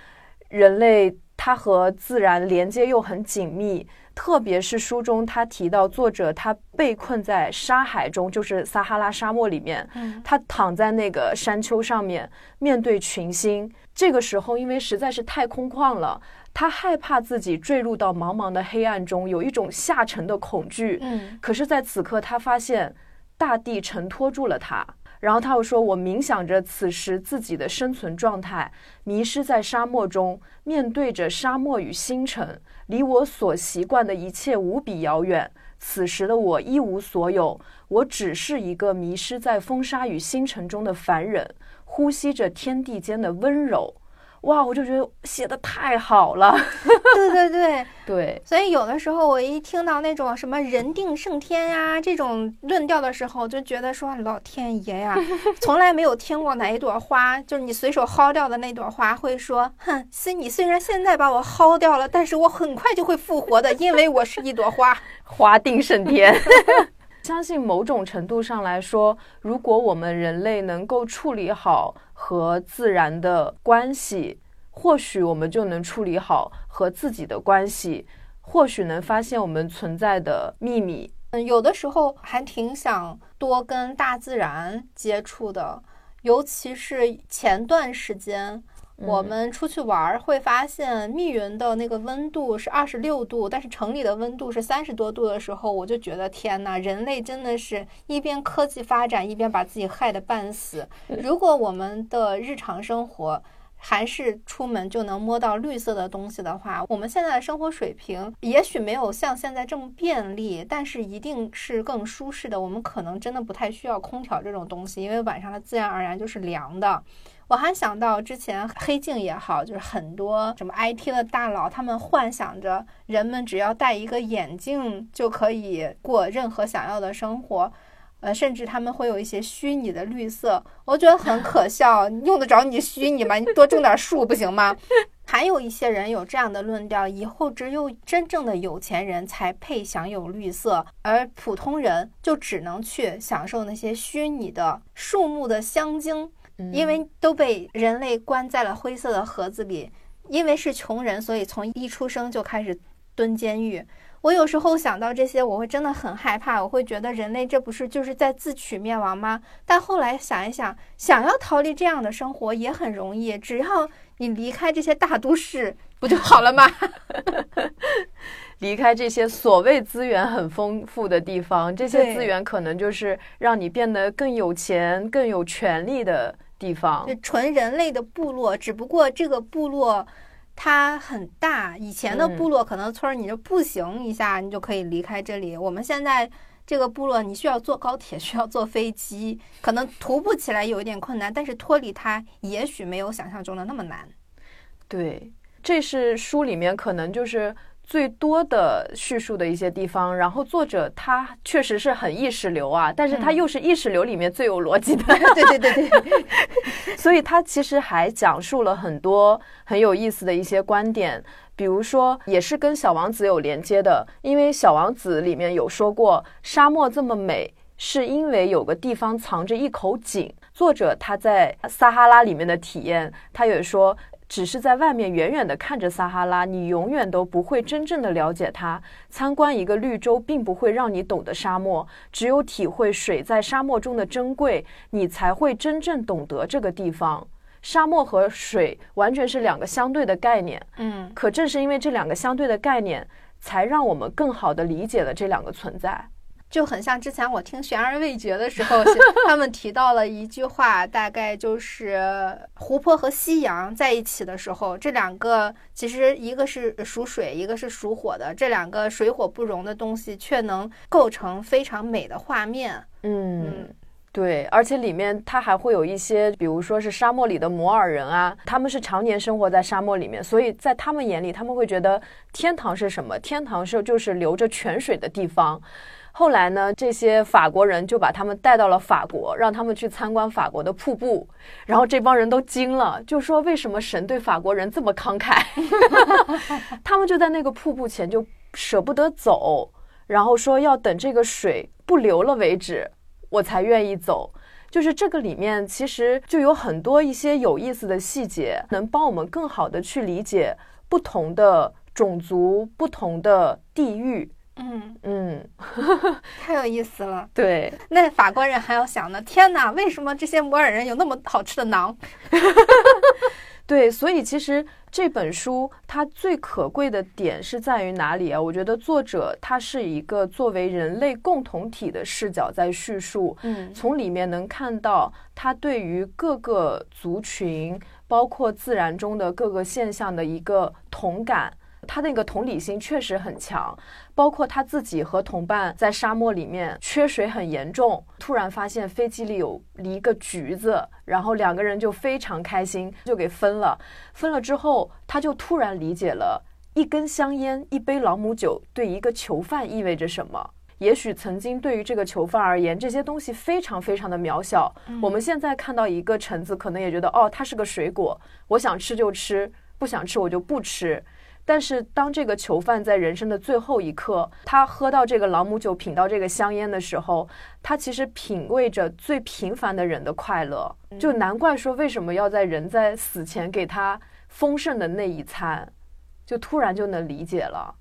人类它和自然连接又很紧密，特别是书中他提到作者他被困在沙海中，就是撒哈拉沙漠里面，嗯他躺在那个山丘上面，面对群星。这个时候，因为实在是太空旷了，他害怕自己坠入到茫茫的黑暗中，有一种下沉的恐惧。嗯可是，在此刻，他发现大地承托住了他。然后他又说：“我冥想着此时自己的生存状态，迷失在沙漠中，面对着沙漠与星辰，离我所习惯的一切无比遥远。此时的我一无所有，我只是一个迷失在风沙与星辰中的凡人，呼吸着天地间的温柔。”哇，我就觉得写的太好了。对对对，对，所以有的时候我一听到那种什么人定胜天呀这种论调的时候，就觉得说老天爷呀，从来没有听过哪一朵花，就是你随手薅掉的那朵花，会说，哼，虽你虽然现在把我薅掉了，但是我很快就会复活的，因为我是一朵花。花定胜天。相信某种程度上来说，如果我们人类能够处理好和自然的关系，或许我们就能处理好和自己的关系，或许能发现我们存在的秘密。嗯，有的时候还挺想多跟大自然接触的，尤其是前段时间。我们出去玩儿会发现，密云的那个温度是二十六度，但是城里的温度是三十多度的时候，我就觉得天呐，人类真的是一边科技发展，一边把自己害得半死。如果我们的日常生活还是出门就能摸到绿色的东西的话，我们现在的生活水平也许没有像现在这么便利，但是一定是更舒适的。我们可能真的不太需要空调这种东西，因为晚上它自然而然就是凉的。我还想到之前黑镜也好，就是很多什么 IT 的大佬，他们幻想着人们只要戴一个眼镜就可以过任何想要的生活。呃，甚至他们会有一些虚拟的绿色，我觉得很可笑。用得着你虚拟吗？你多种点树不行吗？还有一些人有这样的论调：以后只有真正的有钱人才配享有绿色，而普通人就只能去享受那些虚拟的树木的香精，因为都被人类关在了灰色的盒子里。因为是穷人，所以从一出生就开始蹲监狱。我有时候想到这些，我会真的很害怕。我会觉得人类这不是就是在自取灭亡吗？但后来想一想，想要逃离这样的生活也很容易，只要你离开这些大都市，不就好了吗？离开这些所谓资源很丰富的地方，这些资源可能就是让你变得更有钱、更有权利的地方。就纯人类的部落，只不过这个部落。它很大，以前的部落可能村儿，你就步行一下，你就可以离开这里。我们现在这个部落，你需要坐高铁，需要坐飞机，可能徒步起来有一点困难，但是脱离它，也许没有想象中的那么难。对，这是书里面可能就是。最多的叙述的一些地方，然后作者他确实是很意识流啊，但是他又是意识流里面最有逻辑的，对对对对，所以他其实还讲述了很多很有意思的一些观点，比如说也是跟小王子有连接的，因为小王子里面有说过沙漠这么美，是因为有个地方藏着一口井。作者他在撒哈拉里面的体验，他也说。只是在外面远远地看着撒哈拉，你永远都不会真正的了解它。参观一个绿洲，并不会让你懂得沙漠。只有体会水在沙漠中的珍贵，你才会真正懂得这个地方。沙漠和水完全是两个相对的概念。嗯，可正是因为这两个相对的概念，才让我们更好地理解了这两个存在。就很像之前我听悬而未决的时候，他们提到了一句话，大概就是湖泊和夕阳在一起的时候，这两个其实一个是属水，一个是属火的，这两个水火不容的东西，却能构成非常美的画面。嗯，对，而且里面它还会有一些，比如说是沙漠里的摩尔人啊，他们是常年生活在沙漠里面，所以在他们眼里，他们会觉得天堂是什么？天堂是就是流着泉水的地方。后来呢，这些法国人就把他们带到了法国，让他们去参观法国的瀑布。然后这帮人都惊了，就说：“为什么神对法国人这么慷慨？” 他们就在那个瀑布前就舍不得走，然后说要等这个水不流了为止，我才愿意走。就是这个里面其实就有很多一些有意思的细节，能帮我们更好的去理解不同的种族、不同的地域。嗯嗯，太有意思了。对，那法国人还要想呢，天哪，为什么这些摩尔人有那么好吃的馕？对，所以其实这本书它最可贵的点是在于哪里啊？我觉得作者他是一个作为人类共同体的视角在叙述，嗯，从里面能看到他对于各个族群，包括自然中的各个现象的一个同感。他那个同理心确实很强，包括他自己和同伴在沙漠里面缺水很严重，突然发现飞机里有一个橘子，然后两个人就非常开心，就给分了。分了之后，他就突然理解了一根香烟、一杯朗姆酒对一个囚犯意味着什么。也许曾经对于这个囚犯而言，这些东西非常非常的渺小。我们现在看到一个橙子，可能也觉得哦，它是个水果，我想吃就吃，不想吃我就不吃。但是，当这个囚犯在人生的最后一刻，他喝到这个朗姆酒，品到这个香烟的时候，他其实品味着最平凡的人的快乐。就难怪说，为什么要在人在死前给他丰盛的那一餐，就突然就能理解了。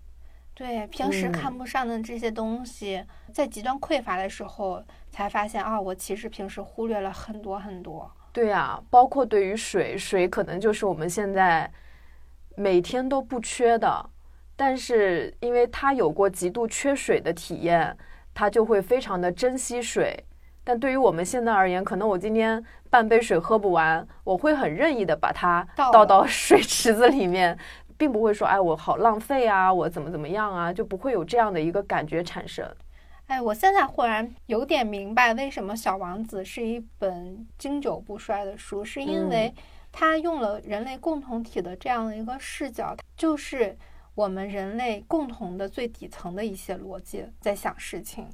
对，平时看不上的这些东西，在极端匮乏的时候，才发现啊，我其实平时忽略了很多很多。对呀，包括对于水，水可能就是我们现在。每天都不缺的，但是因为他有过极度缺水的体验，他就会非常的珍惜水。但对于我们现在而言，可能我今天半杯水喝不完，我会很任意的把它倒到水池子里面，并不会说哎我好浪费啊，我怎么怎么样啊，就不会有这样的一个感觉产生。哎，我现在忽然有点明白为什么《小王子》是一本经久不衰的书，是因为它用了人类共同体的这样的一个视角，就是我们人类共同的最底层的一些逻辑在想事情。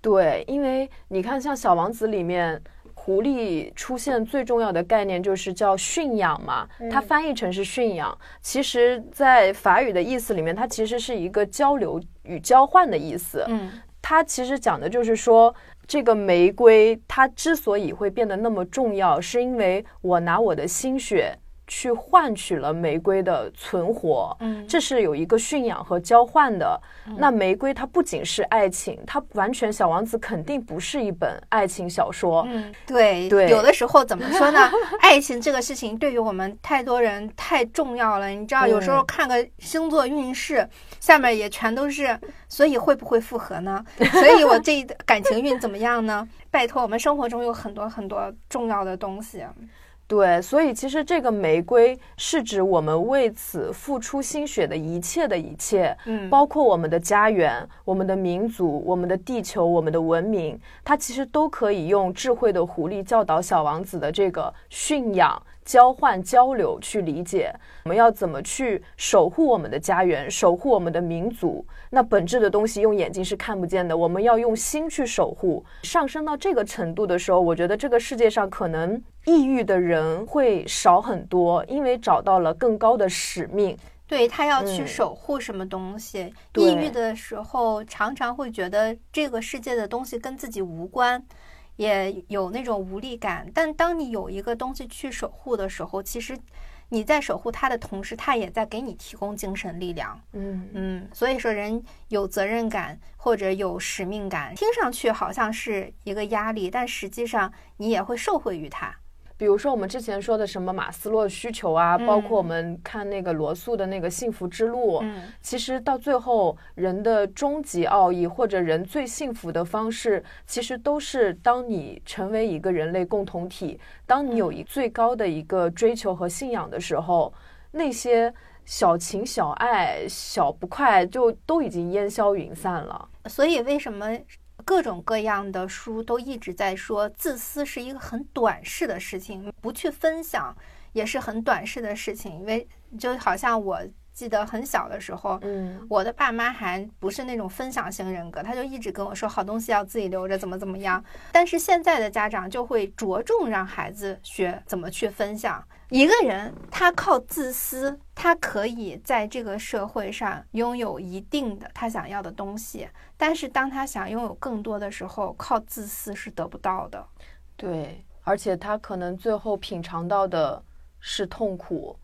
对，因为你看，像《小王子》里面，狐狸出现最重要的概念就是叫驯养嘛，它翻译成是驯养，其实在法语的意思里面，它其实是一个交流与交换的意思。嗯。它其实讲的就是说，这个玫瑰它之所以会变得那么重要，是因为我拿我的心血。去换取了玫瑰的存活，嗯，这是有一个驯养和交换的。那玫瑰它不仅是爱情，它完全小王子肯定不是一本爱情小说。嗯，对对，有的时候怎么说呢？爱情这个事情对于我们太多人太重要了。你知道，有时候看个星座运势，下面也全都是，所以会不会复合呢？所以我这 感情运怎么样呢？拜托，我们生活中有很多很多重要的东西。对，所以其实这个玫瑰是指我们为此付出心血的一切的一切，嗯，包括我们的家园、我们的民族、我们的地球、我们的文明，它其实都可以用智慧的狐狸教导小王子的这个驯养。交换交流去理解，我们要怎么去守护我们的家园，守护我们的民族？那本质的东西用眼睛是看不见的，我们要用心去守护。上升到这个程度的时候，我觉得这个世界上可能抑郁的人会少很多，因为找到了更高的使命。对他要去守护什么东西？抑郁的时候，常常会觉得这个世界的东西跟自己无关。也有那种无力感，但当你有一个东西去守护的时候，其实你在守护它的同时，它也在给你提供精神力量。嗯嗯，所以说人有责任感或者有使命感，听上去好像是一个压力，但实际上你也会受惠于它。比如说我们之前说的什么马斯洛需求啊，包括我们看那个罗素的那个幸福之路，其实到最后人的终极奥义或者人最幸福的方式，其实都是当你成为一个人类共同体，当你有一最高的一个追求和信仰的时候，那些小情小爱、小不快就都已经烟消云散了。所以为什么？各种各样的书都一直在说，自私是一个很短视的事情，不去分享也是很短视的事情。因为就好像我记得很小的时候，嗯，我的爸妈还不是那种分享型人格，他就一直跟我说好东西要自己留着，怎么怎么样。但是现在的家长就会着重让孩子学怎么去分享。一个人他靠自私，他可以在这个社会上拥有一定的他想要的东西，但是当他想拥有更多的时候，靠自私是得不到的。对，而且他可能最后品尝到的是痛苦。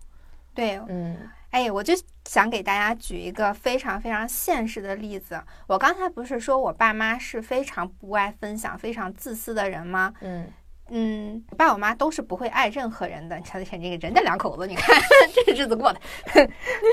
对，嗯，哎，我就想给大家举一个非常非常现实的例子。我刚才不是说我爸妈是非常不爱分享、非常自私的人吗？嗯。嗯，我爸我妈都是不会爱任何人的。你瞧，瞧这个人家两口子，你看 这日子过的，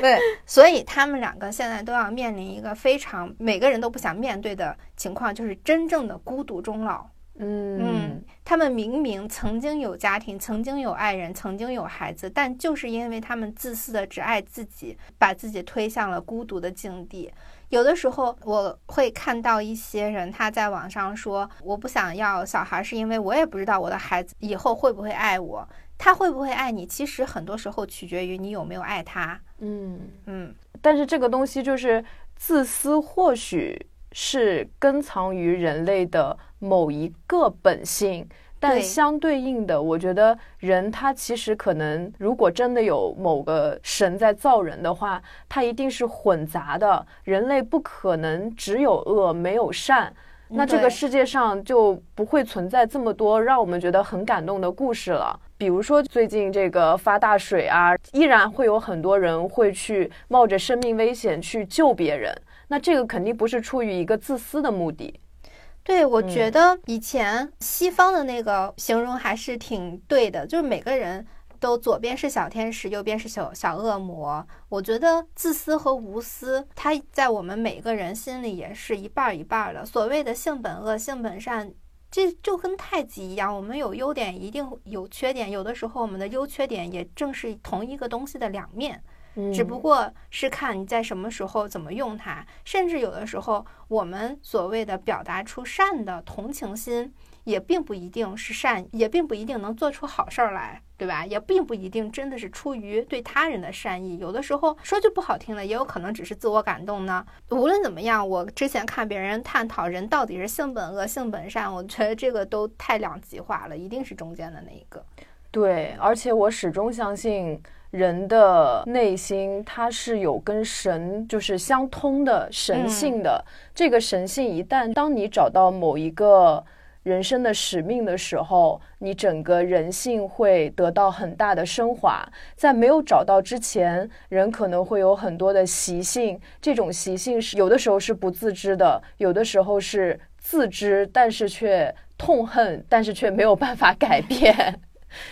对，所以他们两个现在都要面临一个非常每个人都不想面对的情况，就是真正的孤独终老。嗯，他们明明曾经有家庭，曾经有爱人，曾经有孩子，但就是因为他们自私的只爱自己，把自己推向了孤独的境地。有的时候我会看到一些人，他在网上说：“我不想要小孩，是因为我也不知道我的孩子以后会不会爱我，他会不会爱你。”其实很多时候取决于你有没有爱他。嗯嗯，但是这个东西就是自私，或许是根藏于人类的某一个本性。但相对应的，我觉得人他其实可能，如果真的有某个神在造人的话，他一定是混杂的。人类不可能只有恶没有善，那这个世界上就不会存在这么多让我们觉得很感动的故事了。比如说最近这个发大水啊，依然会有很多人会去冒着生命危险去救别人，那这个肯定不是出于一个自私的目的。对，我觉得以前西方的那个形容还是挺对的，就是每个人都左边是小天使，右边是小小恶魔。我觉得自私和无私，它在我们每个人心里也是一半一半的。所谓的性本恶，性本善。这就跟太极一样，我们有优点，一定有缺点。有的时候，我们的优缺点也正是同一个东西的两面，只不过是看你在什么时候怎么用它。甚至有的时候，我们所谓的表达出善的同情心。也并不一定是善，也并不一定能做出好事儿来，对吧？也并不一定真的是出于对他人的善意。有的时候说句不好听的，也有可能只是自我感动呢。无论怎么样，我之前看别人探讨人到底是性本恶、性本善，我觉得这个都太两极化了，一定是中间的那一个。对，而且我始终相信人的内心它是有跟神就是相通的神性的。这个神性一旦当你找到某一个。人生的使命的时候，你整个人性会得到很大的升华。在没有找到之前，人可能会有很多的习性，这种习性是有的时候是不自知的，有的时候是自知，但是却痛恨，但是却没有办法改变。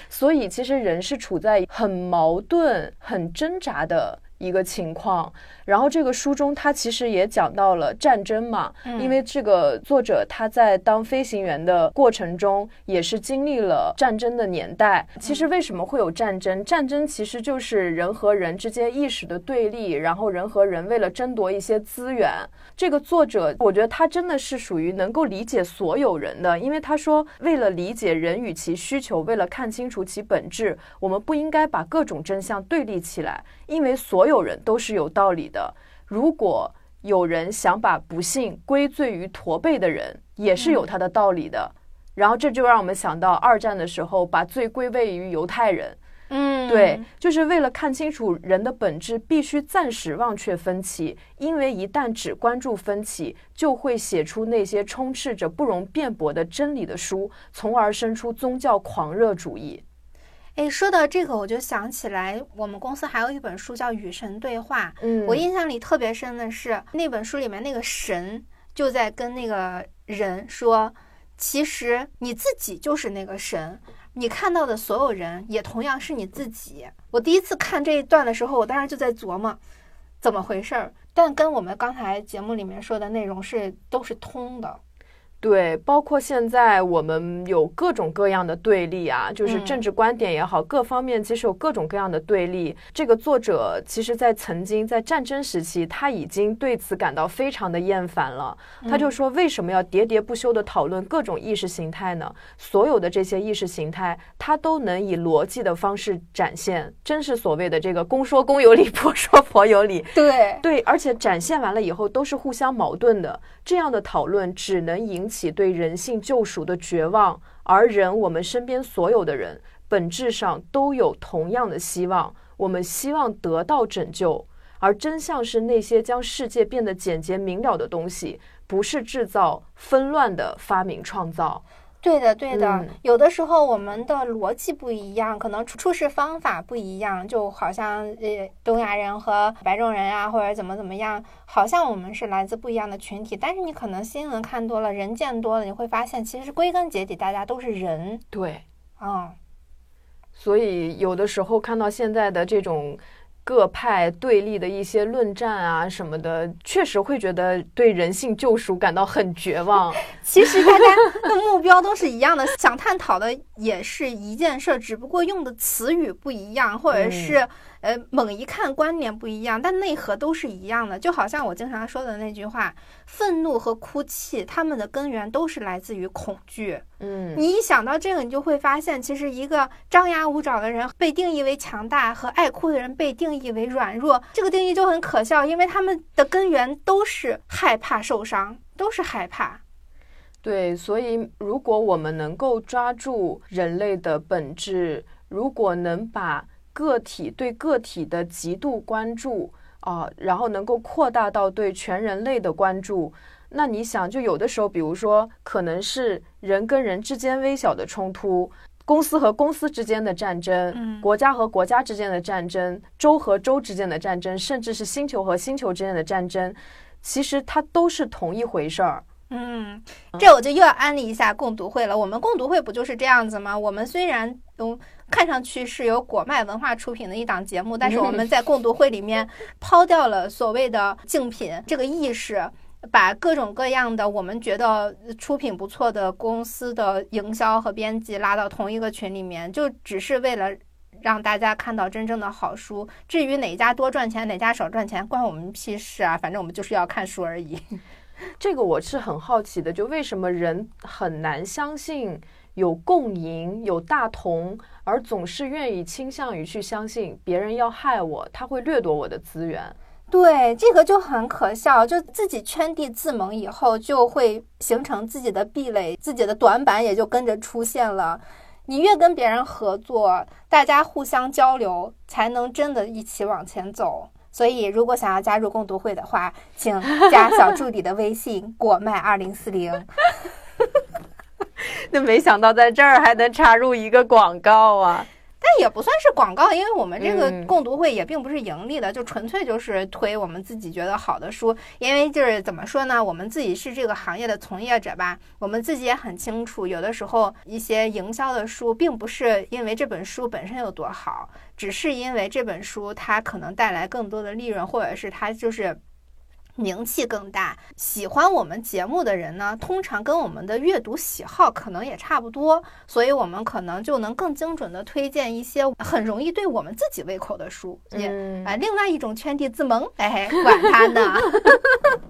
所以，其实人是处在很矛盾、很挣扎的。一个情况，然后这个书中他其实也讲到了战争嘛，因为这个作者他在当飞行员的过程中也是经历了战争的年代。其实为什么会有战争？战争其实就是人和人之间意识的对立，然后人和人为了争夺一些资源。这个作者我觉得他真的是属于能够理解所有人的，因为他说为了理解人与其需求，为了看清楚其本质，我们不应该把各种真相对立起来。因为所有人都是有道理的。如果有人想把不幸归罪于驼背的人，也是有他的道理的。然后这就让我们想到二战的时候，把罪归位于犹太人。嗯，对，就是为了看清楚人的本质，必须暂时忘却分歧。因为一旦只关注分歧，就会写出那些充斥着不容辩驳的真理的书，从而生出宗教狂热主义。哎，说到这个，我就想起来，我们公司还有一本书叫《与神对话》。嗯，我印象里特别深的是那本书里面那个神就在跟那个人说：“其实你自己就是那个神，你看到的所有人也同样是你自己。”我第一次看这一段的时候，我当时就在琢磨怎么回事儿，但跟我们刚才节目里面说的内容是都是通的。对，包括现在我们有各种各样的对立啊，就是政治观点也好，各方面其实有各种各样的对立。这个作者其实，在曾经在战争时期，他已经对此感到非常的厌烦了。他就说，为什么要喋喋不休的讨论各种意识形态呢？所有的这些意识形态，他都能以逻辑的方式展现，真是所谓的这个公说公有理，婆说婆有理。对对，而且展现完了以后都是互相矛盾的。这样的讨论只能引起对人性救赎的绝望，而人，我们身边所有的人，本质上都有同样的希望，我们希望得到拯救，而真相是那些将世界变得简洁明了的东西，不是制造纷乱的发明创造。对的，对的，有的时候我们的逻辑不一样，可能处事方法不一样，就好像呃，东亚人和白种人啊，或者怎么怎么样，好像我们是来自不一样的群体。但是你可能新闻看多了，人见多了，你会发现，其实归根结底，大家都是人。对，嗯，所以有的时候看到现在的这种。各派对立的一些论战啊什么的，确实会觉得对人性救赎感到很绝望。其实大家的目标都是一样的，想探讨的也是一件事儿，只不过用的词语不一样，或者是。呃，猛一看观点不一样，但内核都是一样的。就好像我经常说的那句话：愤怒和哭泣，他们的根源都是来自于恐惧。嗯，你一想到这个，你就会发现，其实一个张牙舞爪的人被定义为强大，和爱哭的人被定义为软弱，这个定义就很可笑，因为他们的根源都是害怕受伤，都是害怕。对，所以如果我们能够抓住人类的本质，如果能把个体对个体的极度关注啊，然后能够扩大到对全人类的关注。那你想，就有的时候，比如说，可能是人跟人之间微小的冲突，公司和公司之间的战争，国家和国家之间的战争，州和州之间的战争，甚至是星球和星球之间的战争，其实它都是同一回事儿。嗯，这我就又要安利一下共读会了。我们共读会不就是这样子吗？我们虽然都看上去是由果麦文化出品的一档节目，但是我们在共读会里面抛掉了所谓的竞品这个意识，把各种各样的我们觉得出品不错的公司的营销和编辑拉到同一个群里面，就只是为了让大家看到真正的好书。至于哪家多赚钱，哪家少赚钱，关我们屁事啊！反正我们就是要看书而已。这个我是很好奇的，就为什么人很难相信有共赢、有大同，而总是愿意倾向于去相信别人要害我，他会掠夺我的资源。对，这个就很可笑，就自己圈地自萌以后，就会形成自己的壁垒，自己的短板也就跟着出现了。你越跟别人合作，大家互相交流，才能真的一起往前走。所以，如果想要加入共读会的话，请加小助理的微信“ 果麦二零四零”。那没想到在这儿还能插入一个广告啊！但也不算是广告，因为我们这个共读会也并不是盈利的，就纯粹就是推我们自己觉得好的书。因为就是怎么说呢，我们自己是这个行业的从业者吧，我们自己也很清楚，有的时候一些营销的书，并不是因为这本书本身有多好，只是因为这本书它可能带来更多的利润，或者是它就是。名气更大，喜欢我们节目的人呢，通常跟我们的阅读喜好可能也差不多，所以我们可能就能更精准的推荐一些很容易对我们自己胃口的书。嗯，啊，另外一种圈地自萌，哎，管他呢。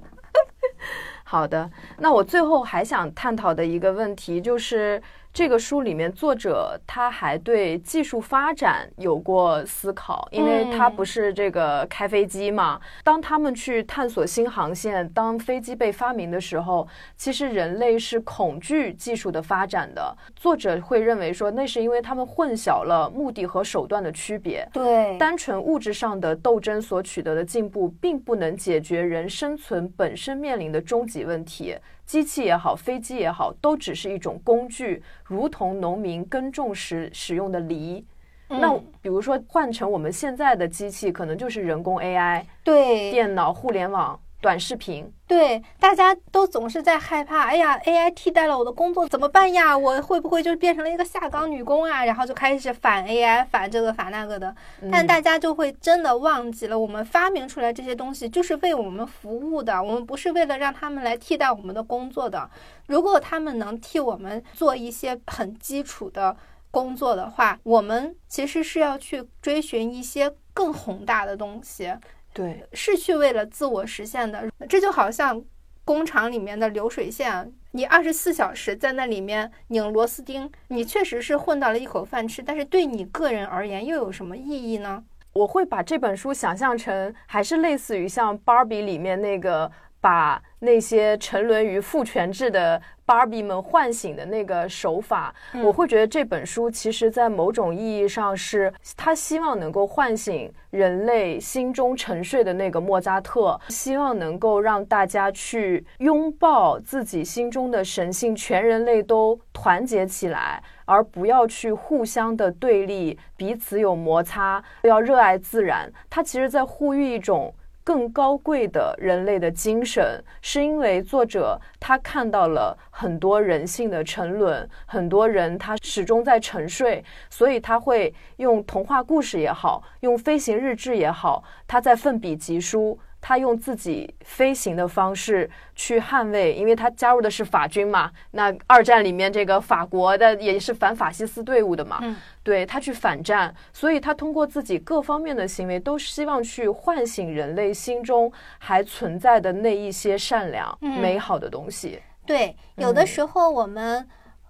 好的，那我最后还想探讨的一个问题就是。这个书里面，作者他还对技术发展有过思考，因为他不是这个开飞机嘛。当他们去探索新航线，当飞机被发明的时候，其实人类是恐惧技术的发展的。作者会认为说，那是因为他们混淆了目的和手段的区别。对，单纯物质上的斗争所取得的进步，并不能解决人生存本身面临的终极问题。机器也好，飞机也好，都只是一种工具，如同农民耕种时使用的犁。那比如说换成我们现在的机器，可能就是人工 AI，对，电脑、互联网。短视频，对，大家都总是在害怕，哎呀，AI 替代了我的工作怎么办呀？我会不会就变成了一个下岗女工啊？然后就开始反 AI，反这个反那个的。但大家就会真的忘记了，我们发明出来这些东西就是为我们服务的，我们不是为了让他们来替代我们的工作的。如果他们能替我们做一些很基础的工作的话，我们其实是要去追寻一些更宏大的东西。对，是去为了自我实现的。这就好像工厂里面的流水线，你二十四小时在那里面拧螺丝钉，你确实是混到了一口饭吃，但是对你个人而言又有什么意义呢？我会把这本书想象成，还是类似于像芭比里面那个把那些沉沦于父权制的。芭比们唤醒的那个手法，我会觉得这本书其实，在某种意义上是他希望能够唤醒人类心中沉睡的那个莫扎特，希望能够让大家去拥抱自己心中的神性，全人类都团结起来，而不要去互相的对立，彼此有摩擦，要热爱自然。他其实在呼吁一种。更高贵的人类的精神，是因为作者他看到了很多人性的沉沦，很多人他始终在沉睡，所以他会用童话故事也好，用飞行日志也好，他在奋笔疾书。他用自己飞行的方式去捍卫，因为他加入的是法军嘛。那二战里面这个法国的也是反法西斯队伍的嘛。嗯，对他去反战，所以他通过自己各方面的行为，都希望去唤醒人类心中还存在的那一些善良、美好的东西。对，有的时候我们。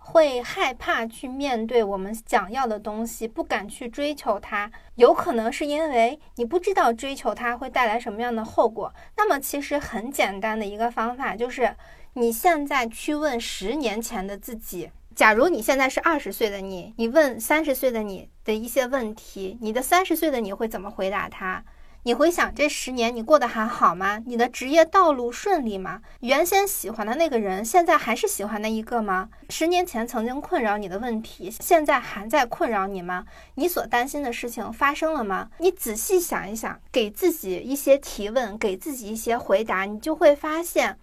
会害怕去面对我们想要的东西，不敢去追求它，有可能是因为你不知道追求它会带来什么样的后果。那么，其实很简单的一个方法就是，你现在去问十年前的自己，假如你现在是二十岁的你，你问三十岁的你的一些问题，你的三十岁的你会怎么回答他？你回想这十年，你过得还好吗？你的职业道路顺利吗？原先喜欢的那个人，现在还是喜欢那一个吗？十年前曾经困扰你的问题，现在还在困扰你吗？你所担心的事情发生了吗？你仔细想一想，给自己一些提问，给自己一些回答，你就会发现，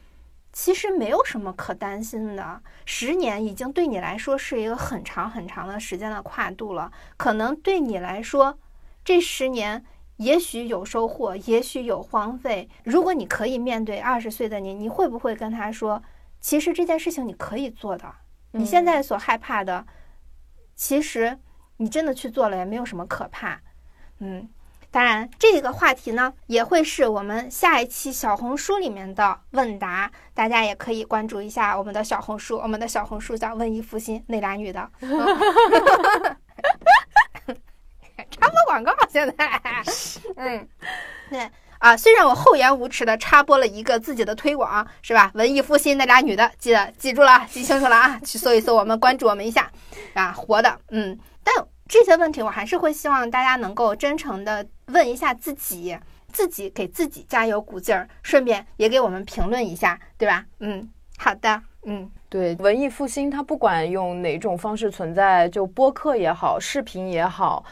其实没有什么可担心的。十年已经对你来说是一个很长很长的时间的跨度了，可能对你来说，这十年。也许有收获，也许有荒废。如果你可以面对二十岁的你，你会不会跟他说，其实这件事情你可以做的？你现在所害怕的，其实你真的去做了也没有什么可怕。嗯，当然这个话题呢，也会是我们下一期小红书里面的问答，大家也可以关注一下我们的小红书。我们的小红书叫“文艺复兴”，那俩女的。插播广告，现在，嗯，对啊，虽然我厚颜无耻的插播了一个自己的推广，是吧？文艺复兴那俩女的，记得记住了，记清楚了啊，去搜一搜，我们关注我们一下啊，活的，嗯。但这些问题，我还是会希望大家能够真诚的问一下自己，自己给自己加油鼓劲儿，顺便也给我们评论一下，对吧？嗯，好的，嗯，对，文艺复兴它不管用哪种方式存在，就播客也好，视频也好。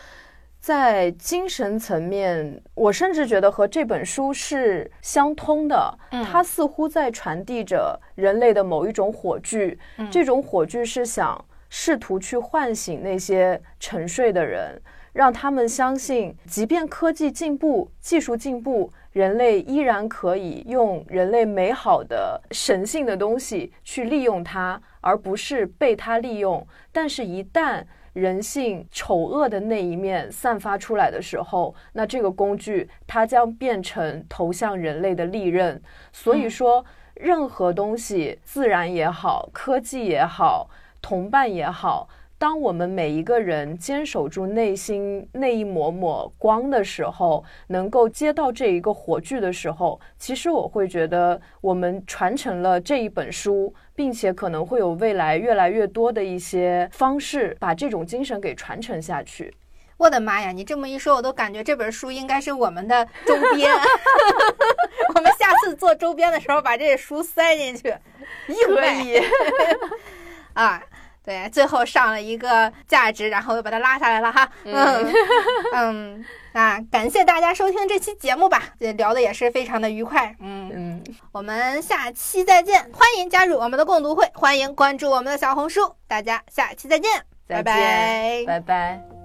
在精神层面，我甚至觉得和这本书是相通的。它似乎在传递着人类的某一种火炬，这种火炬是想试图去唤醒那些沉睡的人，让他们相信，即便科技进步、技术进步，人类依然可以用人类美好的、神性的东西去利用它，而不是被它利用。但是，一旦人性丑恶的那一面散发出来的时候，那这个工具它将变成投向人类的利刃。所以说，任何东西，自然也好，科技也好，同伴也好。当我们每一个人坚守住内心那一抹抹光的时候，能够接到这一个火炬的时候，其实我会觉得我们传承了这一本书，并且可能会有未来越来越多的一些方式把这种精神给传承下去。我的妈呀！你这么一说，我都感觉这本书应该是我们的周边。我们下次做周边的时候，把这书塞进去，硬卖 啊！对，最后上了一个价值，然后又把它拉下来了哈。嗯嗯啊，感谢大家收听这期节目吧，聊的也是非常的愉快。嗯嗯，我们下期再见，欢迎加入我们的共读会，欢迎关注我们的小红书，大家下期再见，拜拜，拜拜。